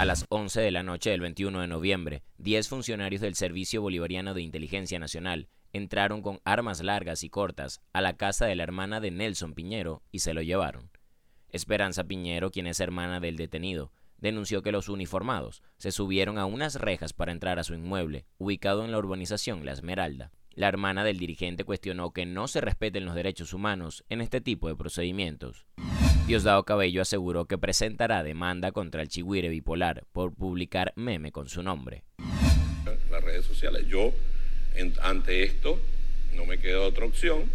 A las 11 de la noche del 21 de noviembre, 10 funcionarios del Servicio Bolivariano de Inteligencia Nacional entraron con armas largas y cortas a la casa de la hermana de Nelson Piñero y se lo llevaron. Esperanza Piñero, quien es hermana del detenido, denunció que los uniformados se subieron a unas rejas para entrar a su inmueble, ubicado en la urbanización La Esmeralda. La hermana del dirigente cuestionó que no se respeten los derechos humanos en este tipo de procedimientos. Diosdado Cabello aseguró que presentará demanda contra el Chihuire bipolar por publicar meme con su nombre. Las redes sociales. Yo, ante esto, no me queda otra opción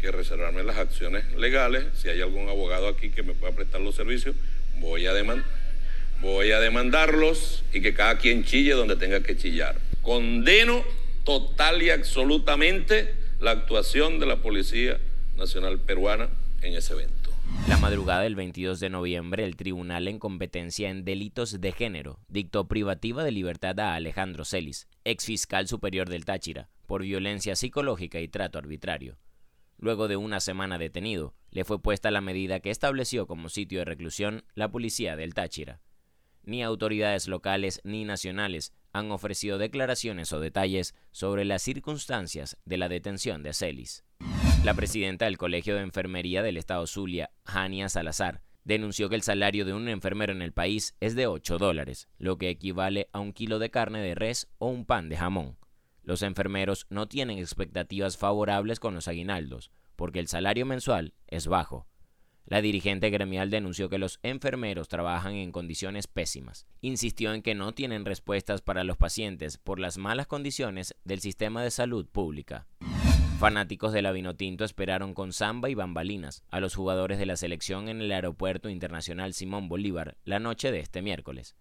que reservarme las acciones legales. Si hay algún abogado aquí que me pueda prestar los servicios, voy a, voy a demandarlos y que cada quien chille donde tenga que chillar. Condeno total y absolutamente la actuación de la Policía Nacional Peruana en ese evento. La madrugada del 22 de noviembre, el Tribunal en competencia en delitos de género dictó privativa de libertad a Alejandro Celis, ex fiscal superior del Táchira, por violencia psicológica y trato arbitrario. Luego de una semana detenido, le fue puesta la medida que estableció como sitio de reclusión la policía del Táchira. Ni autoridades locales ni nacionales han ofrecido declaraciones o detalles sobre las circunstancias de la detención de Celis. La presidenta del Colegio de Enfermería del Estado Zulia, Hania Salazar, denunció que el salario de un enfermero en el país es de 8 dólares, lo que equivale a un kilo de carne de res o un pan de jamón. Los enfermeros no tienen expectativas favorables con los aguinaldos, porque el salario mensual es bajo. La dirigente gremial denunció que los enfermeros trabajan en condiciones pésimas. Insistió en que no tienen respuestas para los pacientes por las malas condiciones del sistema de salud pública. Fanáticos de la Vinotinto esperaron con samba y bambalinas a los jugadores de la selección en el Aeropuerto Internacional Simón Bolívar la noche de este miércoles.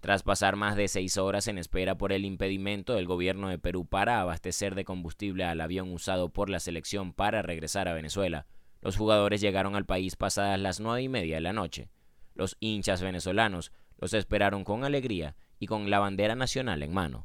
Tras pasar más de seis horas en espera por el impedimento del gobierno de Perú para abastecer de combustible al avión usado por la selección para regresar a Venezuela, los jugadores llegaron al país pasadas las nueve y media de la noche. Los hinchas venezolanos los esperaron con alegría y con la bandera nacional en mano.